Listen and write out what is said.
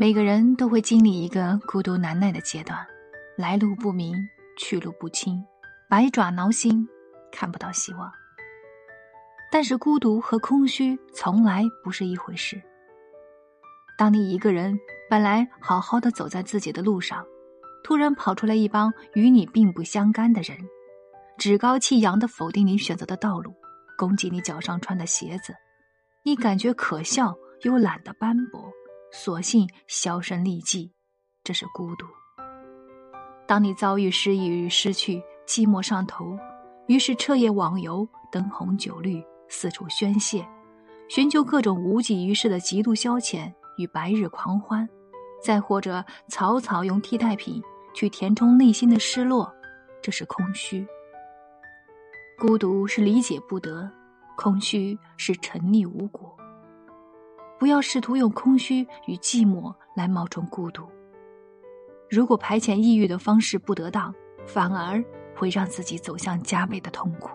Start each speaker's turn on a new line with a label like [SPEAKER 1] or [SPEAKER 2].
[SPEAKER 1] 每个人都会经历一个孤独难耐的阶段，来路不明，去路不清，百爪挠心，看不到希望。但是孤独和空虚从来不是一回事。当你一个人本来好好的走在自己的路上，突然跑出来一帮与你并不相干的人，趾高气扬的否定你选择的道路，攻击你脚上穿的鞋子，你感觉可笑又懒得斑驳。索性销声匿迹，这是孤独。当你遭遇失意与失去，寂寞上头，于是彻夜网游，灯红酒绿，四处宣泄，寻求各种无济于事的极度消遣与白日狂欢，再或者草草用替代品去填充内心的失落，这是空虚。孤独是理解不得，空虚是沉溺无果。不要试图用空虚与寂寞来冒充孤独。如果排遣抑郁的方式不得当，反而会让自己走向加倍的痛苦。